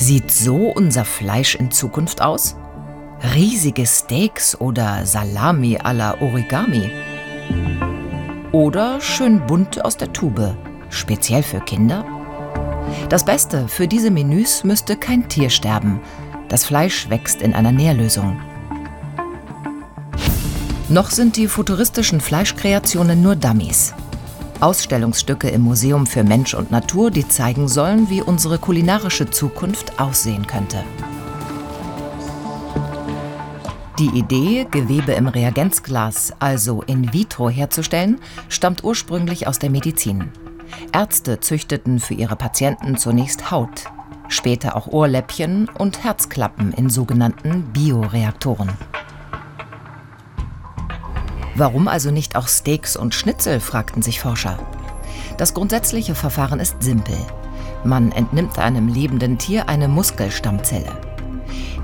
Sieht so unser Fleisch in Zukunft aus? Riesige Steaks oder Salami à la Origami? Oder schön bunt aus der Tube, speziell für Kinder? Das Beste, für diese Menüs müsste kein Tier sterben. Das Fleisch wächst in einer Nährlösung. Noch sind die futuristischen Fleischkreationen nur Dummies. Ausstellungsstücke im Museum für Mensch und Natur, die zeigen sollen, wie unsere kulinarische Zukunft aussehen könnte. Die Idee, Gewebe im Reagenzglas, also in vitro herzustellen, stammt ursprünglich aus der Medizin. Ärzte züchteten für ihre Patienten zunächst Haut, später auch Ohrläppchen und Herzklappen in sogenannten Bioreaktoren. Warum also nicht auch Steaks und Schnitzel, fragten sich Forscher. Das grundsätzliche Verfahren ist simpel. Man entnimmt einem lebenden Tier eine Muskelstammzelle.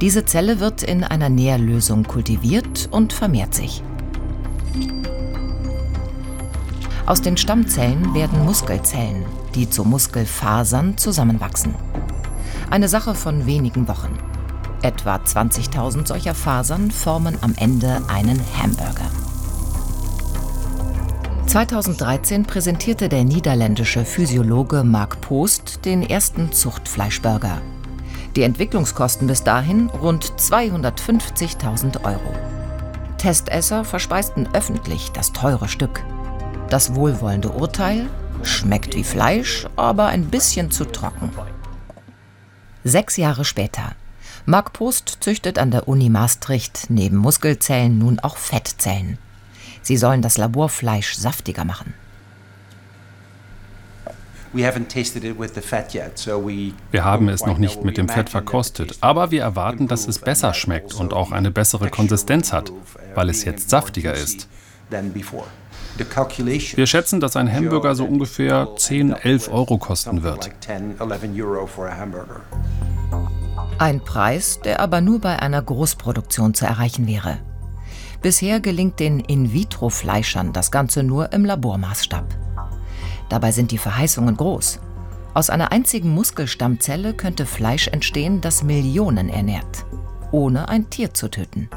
Diese Zelle wird in einer Nährlösung kultiviert und vermehrt sich. Aus den Stammzellen werden Muskelzellen, die zu Muskelfasern zusammenwachsen. Eine Sache von wenigen Wochen. Etwa 20.000 solcher Fasern formen am Ende einen Hamburger. 2013 präsentierte der niederländische Physiologe Mark Post den ersten Zuchtfleischburger. Die Entwicklungskosten bis dahin rund 250.000 Euro. Testesser verspeisten öffentlich das teure Stück. Das wohlwollende Urteil schmeckt wie Fleisch, aber ein bisschen zu trocken. Sechs Jahre später. Mark Post züchtet an der Uni Maastricht neben Muskelzellen nun auch Fettzellen. Sie sollen das Laborfleisch saftiger machen. Wir haben es noch nicht mit dem Fett verkostet, aber wir erwarten, dass es besser schmeckt und auch eine bessere Konsistenz hat, weil es jetzt saftiger ist. Wir schätzen, dass ein Hamburger so ungefähr 10, 11 Euro kosten wird. Ein Preis, der aber nur bei einer Großproduktion zu erreichen wäre. Bisher gelingt den In-vitro-Fleischern das Ganze nur im Labormaßstab. Dabei sind die Verheißungen groß. Aus einer einzigen Muskelstammzelle könnte Fleisch entstehen, das Millionen ernährt, ohne ein Tier zu töten.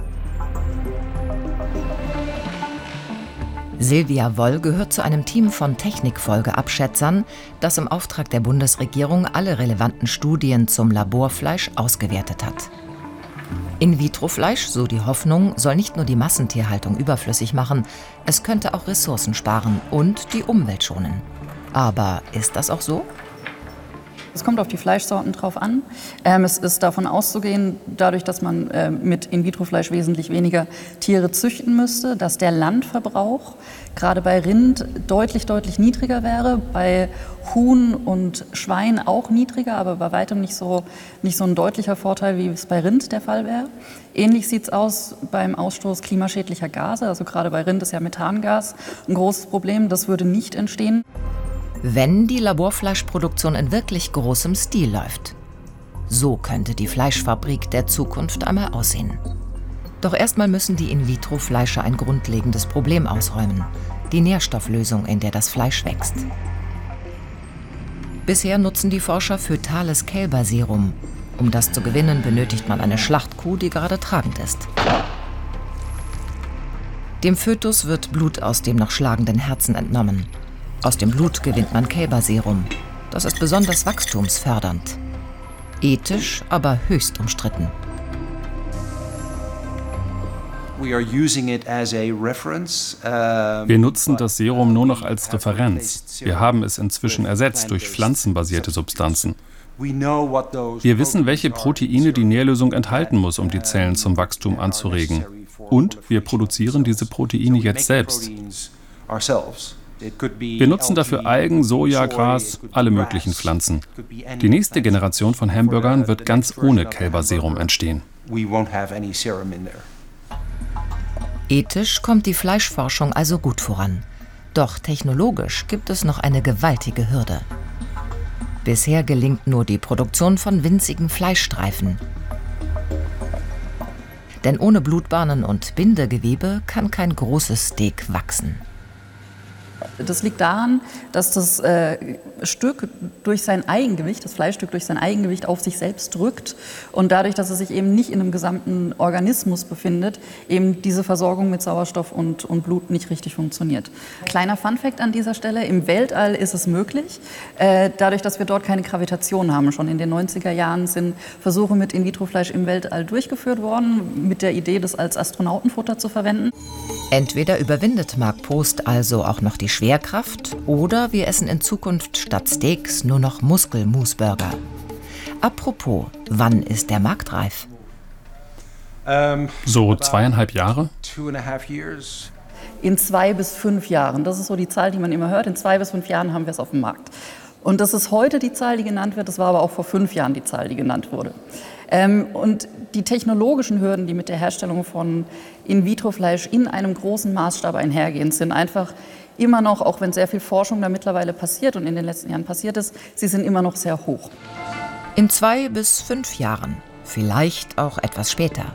Silvia Woll gehört zu einem Team von Technikfolgeabschätzern, das im Auftrag der Bundesregierung alle relevanten Studien zum Laborfleisch ausgewertet hat. In-vitro-Fleisch, so die Hoffnung, soll nicht nur die Massentierhaltung überflüssig machen, es könnte auch Ressourcen sparen und die Umwelt schonen. Aber ist das auch so? Es kommt auf die Fleischsorten drauf an. Ähm, es ist davon auszugehen, dadurch, dass man äh, mit In-vitro-Fleisch wesentlich weniger Tiere züchten müsste, dass der Landverbrauch gerade bei Rind deutlich, deutlich niedriger wäre, bei Huhn und Schwein auch niedriger, aber bei weitem nicht so, nicht so ein deutlicher Vorteil, wie es bei Rind der Fall wäre. Ähnlich sieht es aus beim Ausstoß klimaschädlicher Gase. Also gerade bei Rind ist ja Methangas ein großes Problem. Das würde nicht entstehen wenn die Laborfleischproduktion in wirklich großem Stil läuft. So könnte die Fleischfabrik der Zukunft einmal aussehen. Doch erstmal müssen die In-vitro-Fleischer ein grundlegendes Problem ausräumen, die Nährstofflösung, in der das Fleisch wächst. Bisher nutzen die Forscher fötales Kälberserum. Um das zu gewinnen, benötigt man eine Schlachtkuh, die gerade tragend ist. Dem Fötus wird Blut aus dem noch schlagenden Herzen entnommen. Aus dem Blut gewinnt man Kälberserum. Das ist besonders wachstumsfördernd. Ethisch, aber höchst umstritten. Wir nutzen das Serum nur noch als Referenz. Wir haben es inzwischen ersetzt durch pflanzenbasierte Substanzen. Wir wissen, welche Proteine die Nährlösung enthalten muss, um die Zellen zum Wachstum anzuregen. Und wir produzieren diese Proteine jetzt selbst. Wir nutzen dafür Algen, Soja, Gras, alle möglichen Pflanzen. Die nächste Generation von Hamburgern wird ganz ohne Kälberserum entstehen. Ethisch kommt die Fleischforschung also gut voran. Doch technologisch gibt es noch eine gewaltige Hürde. Bisher gelingt nur die Produktion von winzigen Fleischstreifen. Denn ohne Blutbahnen und Bindegewebe kann kein großes Steak wachsen. Das liegt daran, dass das äh, Stück durch sein Eigengewicht, das Fleischstück durch sein Eigengewicht auf sich selbst drückt und dadurch, dass es sich eben nicht in einem gesamten Organismus befindet, eben diese Versorgung mit Sauerstoff und, und Blut nicht richtig funktioniert. Kleiner Funfact an dieser Stelle, im Weltall ist es möglich, äh, dadurch, dass wir dort keine Gravitation haben. Schon in den 90er Jahren sind Versuche mit In-vitro-Fleisch im Weltall durchgeführt worden, mit der Idee, das als Astronautenfutter zu verwenden. Entweder überwindet Mark Post also auch noch die Schwerkraft oder wir essen in Zukunft statt Steaks nur noch Muskelmusburger. Apropos, wann ist der Markt reif? So zweieinhalb Jahre? In zwei bis fünf Jahren. Das ist so die Zahl, die man immer hört. In zwei bis fünf Jahren haben wir es auf dem Markt. Und das ist heute die Zahl, die genannt wird. Das war aber auch vor fünf Jahren die Zahl, die genannt wurde. Ähm, und die technologischen Hürden, die mit der Herstellung von In-vitro-Fleisch in einem großen Maßstab einhergehen, sind einfach immer noch, auch wenn sehr viel Forschung da mittlerweile passiert und in den letzten Jahren passiert ist, sie sind immer noch sehr hoch. In zwei bis fünf Jahren, vielleicht auch etwas später.